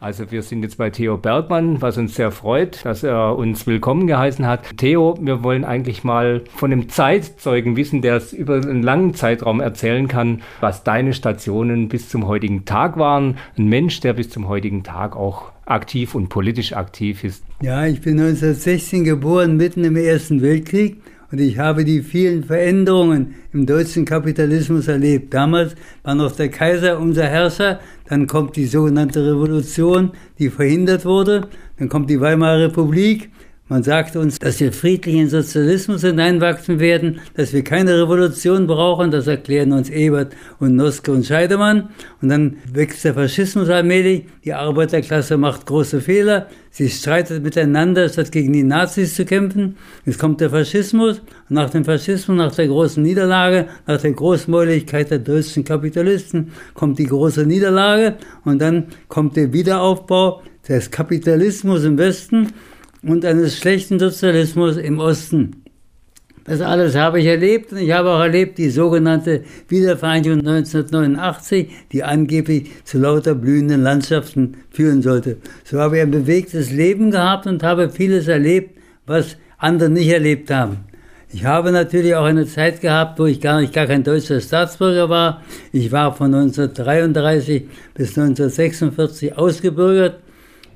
Also wir sind jetzt bei Theo Bergmann, was uns sehr freut, dass er uns willkommen geheißen hat. Theo, wir wollen eigentlich mal von einem Zeitzeugen wissen, der es über einen langen Zeitraum erzählen kann, was deine Stationen bis zum heutigen Tag waren. Ein Mensch, der bis zum heutigen Tag auch aktiv und politisch aktiv ist. Ja, ich bin 1916 geboren, mitten im Ersten Weltkrieg und ich habe die vielen Veränderungen im deutschen Kapitalismus erlebt. Damals war noch der Kaiser unser Herrscher, dann kommt die sogenannte Revolution, die verhindert wurde, dann kommt die Weimarer Republik, man sagt uns, dass wir friedlich in Sozialismus hineinwachsen werden, dass wir keine Revolution brauchen, das erklären uns Ebert und Noske und Scheidemann. Und dann wächst der Faschismus allmählich, die Arbeiterklasse macht große Fehler, sie streitet miteinander, statt gegen die Nazis zu kämpfen. Jetzt kommt der Faschismus. Und nach dem Faschismus, nach der großen Niederlage, nach der Großmäuligkeit der deutschen Kapitalisten, kommt die große Niederlage. Und dann kommt der Wiederaufbau des Kapitalismus im Westen und eines schlechten Sozialismus im Osten. Das alles habe ich erlebt und ich habe auch erlebt die sogenannte Wiedervereinigung 1989, die angeblich zu lauter blühenden Landschaften führen sollte. So habe ich ein bewegtes Leben gehabt und habe vieles erlebt, was andere nicht erlebt haben. Ich habe natürlich auch eine Zeit gehabt, wo ich gar nicht gar kein deutscher Staatsbürger war. Ich war von 1933 bis 1946 ausgebürgert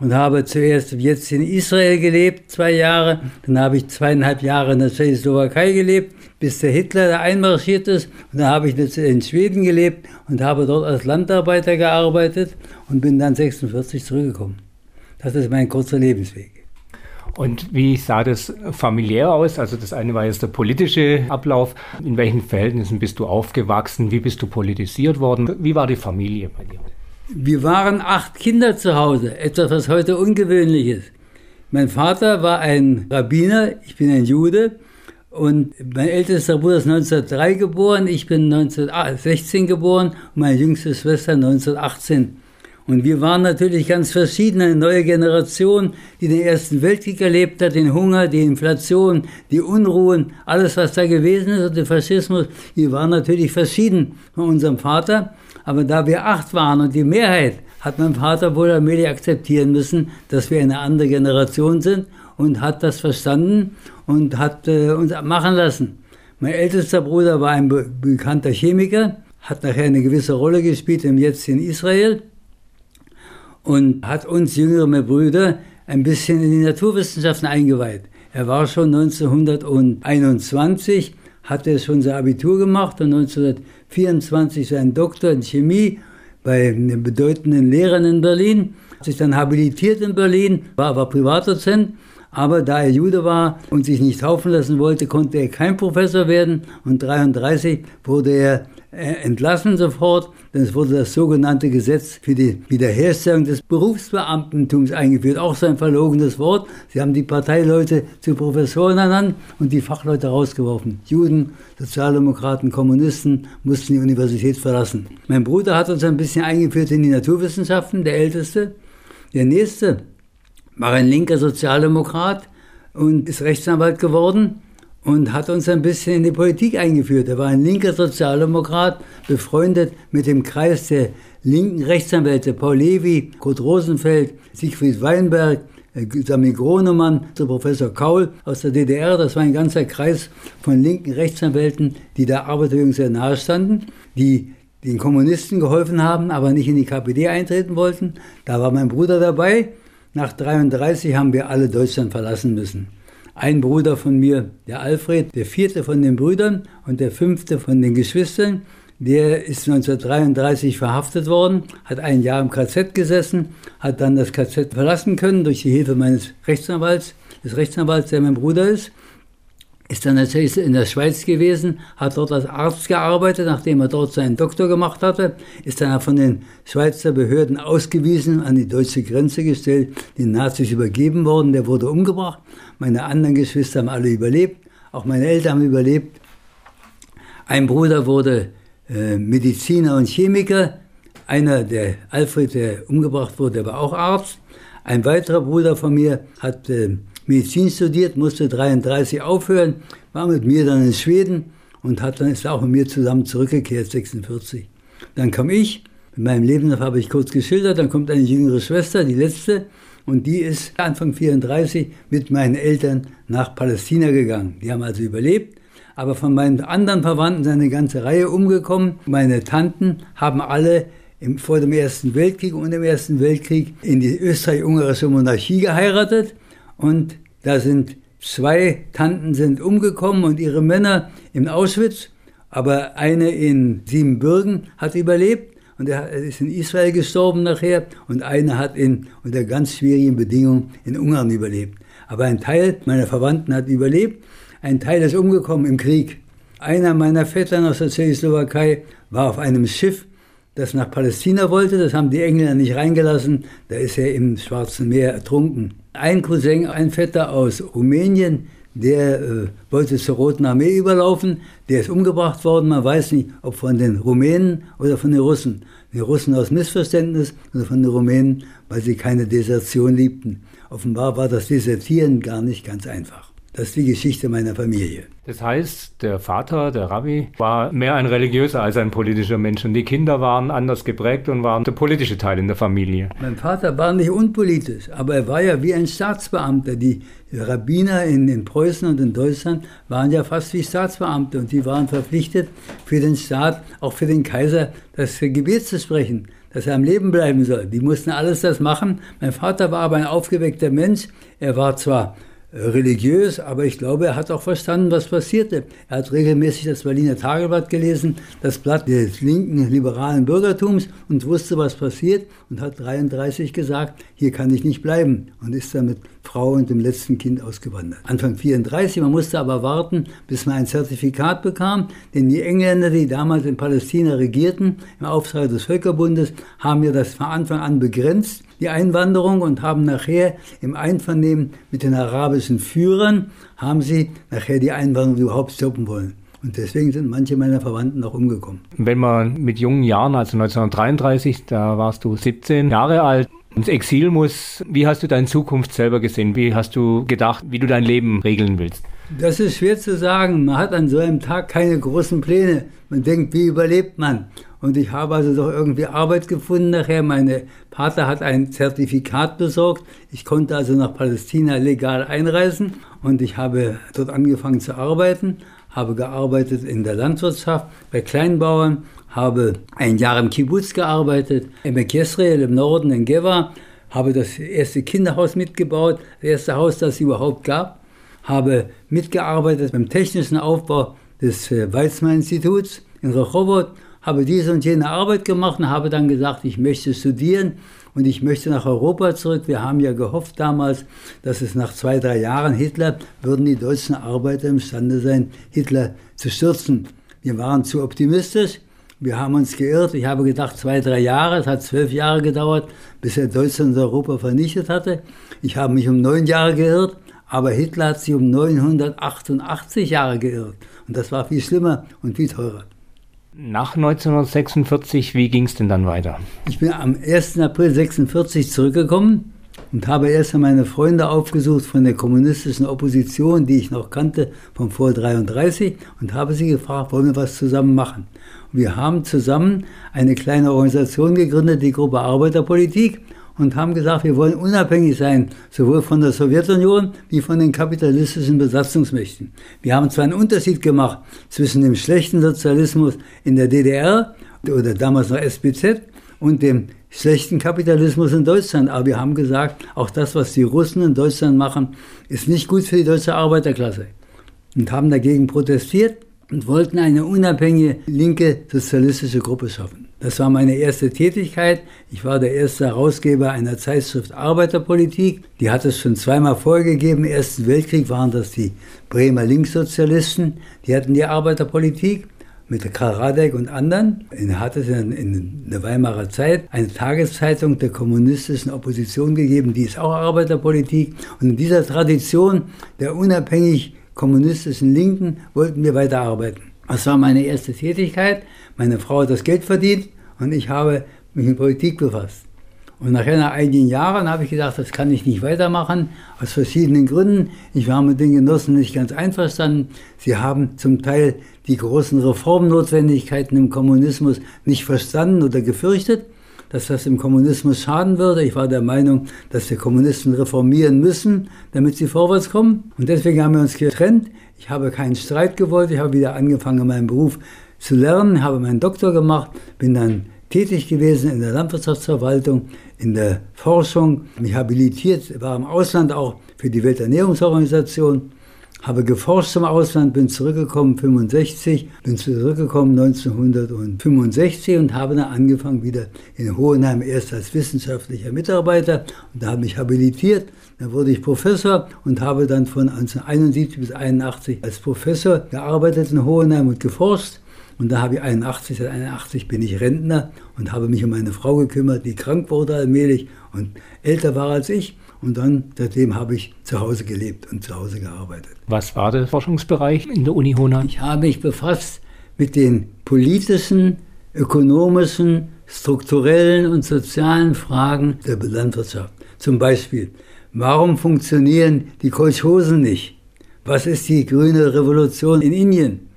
und habe zuerst jetzt in Israel gelebt, zwei Jahre. Dann habe ich zweieinhalb Jahre in der Tschechoslowakei gelebt, bis der Hitler da einmarschiert ist. Und dann habe ich in Schweden gelebt und habe dort als Landarbeiter gearbeitet und bin dann 46 zurückgekommen. Das ist mein kurzer Lebensweg. Und wie sah das familiär aus? Also das eine war jetzt der politische Ablauf. In welchen Verhältnissen bist du aufgewachsen? Wie bist du politisiert worden? Wie war die Familie bei dir? Wir waren acht Kinder zu Hause, etwas, was heute ungewöhnlich ist. Mein Vater war ein Rabbiner, ich bin ein Jude und mein ältester Bruder ist 1903 geboren, ich bin 1916 geboren und meine jüngste Schwester 1918. Und wir waren natürlich ganz verschieden, eine neue Generation, die den Ersten Weltkrieg erlebt hat, den Hunger, die Inflation, die Unruhen, alles, was da gewesen ist und der Faschismus. Wir waren natürlich verschieden von unserem Vater. Aber da wir acht waren und die Mehrheit, hat mein Vater wohl allmählich akzeptieren müssen, dass wir eine andere Generation sind und hat das verstanden und hat äh, uns machen lassen. Mein ältester Bruder war ein be bekannter Chemiker, hat nachher eine gewisse Rolle gespielt im Jetzt in Israel und hat uns jüngere Brüder ein bisschen in die Naturwissenschaften eingeweiht. Er war schon 1921, hatte schon sein Abitur gemacht und 1924 24 sein Doktor in Chemie bei einem bedeutenden Lehrern in Berlin, hat sich dann habilitiert in Berlin, war aber Privatdozent, aber da er Jude war und sich nicht taufen lassen wollte, konnte er kein Professor werden und 33 wurde er entlassen sofort, denn es wurde das sogenannte Gesetz für die Wiederherstellung des Berufsbeamtentums eingeführt. Auch so ein verlogenes Wort. Sie haben die Parteileute zu Professoren ernannt und die Fachleute rausgeworfen. Juden, Sozialdemokraten, Kommunisten mussten die Universität verlassen. Mein Bruder hat uns ein bisschen eingeführt in die Naturwissenschaften, der Älteste. Der Nächste war ein linker Sozialdemokrat und ist Rechtsanwalt geworden und hat uns ein bisschen in die Politik eingeführt. Er war ein linker Sozialdemokrat, befreundet mit dem Kreis der linken Rechtsanwälte Paul Levy, Kurt Rosenfeld, Siegfried Weinberg, äh, Sami Gronemann, der Professor Kaul aus der DDR. Das war ein ganzer Kreis von linken Rechtsanwälten, die der Arbeiterjugend sehr nahe standen, die den Kommunisten geholfen haben, aber nicht in die KPD eintreten wollten. Da war mein Bruder dabei. Nach 33 haben wir alle Deutschland verlassen müssen ein Bruder von mir, der Alfred, der vierte von den Brüdern und der fünfte von den Geschwistern. Der ist 1933 verhaftet worden, hat ein Jahr im KZ gesessen, hat dann das KZ verlassen können durch die Hilfe meines Rechtsanwalts, des Rechtsanwalts, der mein Bruder ist ist dann natürlich in der Schweiz gewesen, hat dort als Arzt gearbeitet, nachdem er dort seinen Doktor gemacht hatte, ist dann von den Schweizer Behörden ausgewiesen, an die deutsche Grenze gestellt, den Nazis übergeben worden, der wurde umgebracht. Meine anderen Geschwister haben alle überlebt, auch meine Eltern haben überlebt. Ein Bruder wurde äh, Mediziner und Chemiker, einer, der Alfred, der umgebracht wurde, der war auch Arzt. Ein weiterer Bruder von mir hat äh, Medizin studiert, musste 33 aufhören, war mit mir dann in Schweden und hat dann ist auch mit mir zusammen zurückgekehrt, 46. Dann kam ich, In meinem Leben habe ich kurz geschildert, dann kommt eine jüngere Schwester, die letzte, und die ist Anfang 34 mit meinen Eltern nach Palästina gegangen. Die haben also überlebt, aber von meinen anderen Verwandten sind eine ganze Reihe umgekommen. Meine Tanten haben alle im, vor dem Ersten Weltkrieg und im Ersten Weltkrieg in die österreich-ungarische Monarchie geheiratet und da sind zwei Tanten sind umgekommen und ihre Männer in Auschwitz, aber eine in Siebenbürgen hat überlebt und er ist in Israel gestorben nachher und eine hat in, unter ganz schwierigen Bedingungen in Ungarn überlebt. Aber ein Teil meiner Verwandten hat überlebt, ein Teil ist umgekommen im Krieg. Einer meiner Vettern aus der Tschechoslowakei war auf einem Schiff das nach Palästina wollte. Das haben die Engländer nicht reingelassen. Da ist er im Schwarzen Meer ertrunken. Ein Cousin, ein Vetter aus Rumänien, der äh, wollte zur Roten Armee überlaufen. Der ist umgebracht worden. Man weiß nicht, ob von den Rumänen oder von den Russen. Die Russen aus Missverständnis oder von den Rumänen, weil sie keine Desertion liebten. Offenbar war das Desertieren gar nicht ganz einfach. Das ist die Geschichte meiner Familie. Das heißt, der Vater, der Rabbi, war mehr ein religiöser als ein politischer Mensch und die Kinder waren anders geprägt und waren der politische Teil in der Familie. Mein Vater war nicht unpolitisch, aber er war ja wie ein Staatsbeamter. Die Rabbiner in, in Preußen und in Deutschland waren ja fast wie Staatsbeamte und die waren verpflichtet, für den Staat, auch für den Kaiser, das Gebet zu sprechen dass er am Leben bleiben soll. Die mussten alles das machen. Mein Vater war aber ein aufgeweckter Mensch. Er war zwar religiös, aber ich glaube, er hat auch verstanden, was passierte. Er hat regelmäßig das Berliner Tageblatt gelesen, das Blatt des linken liberalen Bürgertums und wusste, was passiert und hat 33 gesagt, hier kann ich nicht bleiben und ist dann mit Frau und dem letzten Kind ausgewandert. Anfang 34, man musste aber warten, bis man ein Zertifikat bekam, denn die Engländer, die damals in Palästina regierten, im Auftrag des Völkerbundes, haben ja das von Anfang an begrenzt die Einwanderung und haben nachher im Einvernehmen mit den arabischen Führern, haben sie nachher die Einwanderung überhaupt stoppen wollen. Und deswegen sind manche meiner Verwandten auch umgekommen. Wenn man mit jungen Jahren, also 1933, da warst du 17 Jahre alt, ins Exil muss, wie hast du deine Zukunft selber gesehen? Wie hast du gedacht, wie du dein Leben regeln willst? Das ist schwer zu sagen. Man hat an so einem Tag keine großen Pläne. Man denkt, wie überlebt man? Und ich habe also doch irgendwie Arbeit gefunden nachher. Meine Vater hat ein Zertifikat besorgt. Ich konnte also nach Palästina legal einreisen und ich habe dort angefangen zu arbeiten, habe gearbeitet in der Landwirtschaft bei Kleinbauern, habe ein Jahr im Kibbutz gearbeitet, im Yesrael im Norden in Geva, habe das erste Kinderhaus mitgebaut, das erste Haus, das es überhaupt gab, habe mitgearbeitet beim technischen Aufbau des äh, Weizmann-Instituts in Rehovot habe diese und jene Arbeit gemacht und habe dann gesagt, ich möchte studieren und ich möchte nach Europa zurück. Wir haben ja gehofft damals, dass es nach zwei, drei Jahren Hitler würden die deutschen Arbeiter imstande sein, Hitler zu stürzen. Wir waren zu optimistisch. Wir haben uns geirrt. Ich habe gedacht, zwei, drei Jahre. Es hat zwölf Jahre gedauert, bis er Deutschland und Europa vernichtet hatte. Ich habe mich um neun Jahre geirrt, aber Hitler hat sich um 988 Jahre geirrt. Und das war viel schlimmer und viel teurer. Nach 1946, wie ging es denn dann weiter? Ich bin am 1. April 1946 zurückgekommen und habe erst meine Freunde aufgesucht von der kommunistischen Opposition, die ich noch kannte, von vor 33 und habe sie gefragt, wollen wir was zusammen machen? Und wir haben zusammen eine kleine Organisation gegründet, die Gruppe Arbeiterpolitik und haben gesagt, wir wollen unabhängig sein, sowohl von der Sowjetunion wie von den kapitalistischen Besatzungsmächten. Wir haben zwar einen Unterschied gemacht zwischen dem schlechten Sozialismus in der DDR oder damals noch SBZ und dem schlechten Kapitalismus in Deutschland. Aber wir haben gesagt, auch das, was die Russen in Deutschland machen, ist nicht gut für die deutsche Arbeiterklasse. Und haben dagegen protestiert und wollten eine unabhängige linke sozialistische Gruppe schaffen. Das war meine erste Tätigkeit. Ich war der erste Herausgeber einer Zeitschrift Arbeiterpolitik. Die hat es schon zweimal vorgegeben. Im Ersten Weltkrieg waren das die Bremer Linkssozialisten. Die hatten die Arbeiterpolitik mit Karl Radek und anderen. Er hat es in der Weimarer Zeit eine Tageszeitung der kommunistischen Opposition gegeben, die ist auch Arbeiterpolitik. Und in dieser Tradition der unabhängig kommunistischen Linken wollten wir weiterarbeiten. Das war meine erste Tätigkeit. Meine Frau hat das Geld verdient und ich habe mich mit Politik befasst. Und nach einigen Jahren, habe ich gedacht, das kann ich nicht weitermachen, aus verschiedenen Gründen. Ich war mit den Genossen nicht ganz einverstanden. Sie haben zum Teil die großen Reformnotwendigkeiten im Kommunismus nicht verstanden oder gefürchtet, dass das im Kommunismus schaden würde. Ich war der Meinung, dass die Kommunisten reformieren müssen, damit sie vorwärts kommen. Und deswegen haben wir uns getrennt. Ich habe keinen Streit gewollt. Ich habe wieder angefangen, meinen Beruf zu lernen, habe meinen Doktor gemacht, bin dann tätig gewesen in der Landwirtschaftsverwaltung, in der Forschung, mich habilitiert, war im Ausland auch für die Welternährungsorganisation, habe geforscht im Ausland, bin zurückgekommen 65, bin zurückgekommen 1965 und habe dann angefangen wieder in Hohenheim erst als wissenschaftlicher Mitarbeiter und da habe mich habilitiert. Dann wurde ich Professor und habe dann von 1971 bis 1981 als Professor gearbeitet in Hohenheim und geforscht. Und da habe ich 81, seit 81 bin ich Rentner und habe mich um meine Frau gekümmert, die krank wurde allmählich und älter war als ich. Und dann, seitdem habe ich zu Hause gelebt und zu Hause gearbeitet. Was war der Forschungsbereich in der Uni Hohenheim? Ich habe mich befasst mit den politischen, ökonomischen, strukturellen und sozialen Fragen der Landwirtschaft. Zum Beispiel, warum funktionieren die Kolchosen nicht? Was ist die grüne Revolution in Indien?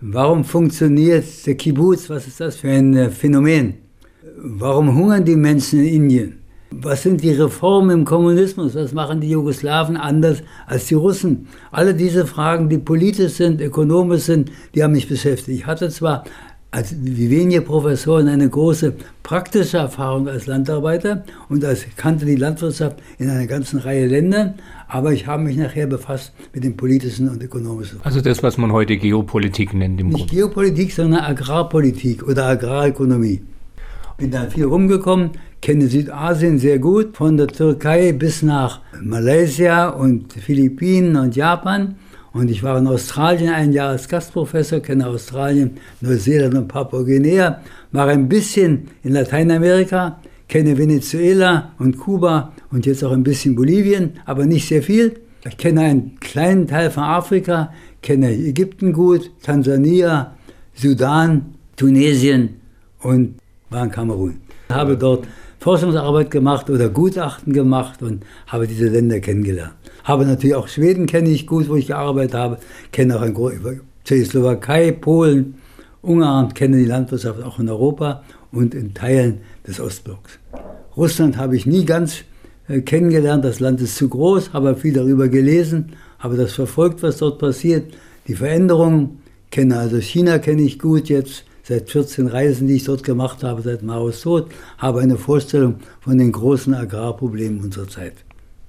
Warum funktioniert der Kibbutz? Was ist das für ein äh, Phänomen? Warum hungern die Menschen in Indien? Was sind die Reformen im Kommunismus? Was machen die Jugoslawen anders als die Russen? Alle diese Fragen, die politisch sind, ökonomisch sind, die haben mich beschäftigt. Ich hatte zwar als wie wenige Professoren eine große praktische Erfahrung als Landarbeiter und als kannte die Landwirtschaft in einer ganzen Reihe Länder, aber ich habe mich nachher befasst mit dem politischen und ökonomischen. Also das, was man heute Geopolitik nennt im Nicht Grund. Geopolitik, sondern Agrarpolitik oder Agrarökonomie. Bin dann viel rumgekommen, kenne Südasien sehr gut, von der Türkei bis nach Malaysia und Philippinen und Japan und ich war in Australien ein Jahr als Gastprofessor, kenne Australien, Neuseeland und Papua-Guinea, war ein bisschen in Lateinamerika, kenne Venezuela und Kuba und jetzt auch ein bisschen Bolivien, aber nicht sehr viel. Ich kenne einen kleinen Teil von Afrika, kenne Ägypten gut, Tansania, Sudan, Tunesien und war in Kamerun. Habe dort Forschungsarbeit gemacht oder Gutachten gemacht und habe diese Länder kennengelernt. Habe natürlich auch Schweden kenne ich gut, wo ich gearbeitet habe, kenne auch ein Tschechoslowakei, Polen, Ungarn, kenne die Landwirtschaft auch in Europa und in Teilen des Ostblocks. Russland habe ich nie ganz äh, kennengelernt, das Land ist zu groß, habe viel darüber gelesen, habe das verfolgt, was dort passiert, die Veränderungen, kenne also China kenne ich gut jetzt, seit 14 Reisen, die ich dort gemacht habe, seit Maos Tod, habe eine Vorstellung von den großen Agrarproblemen unserer Zeit.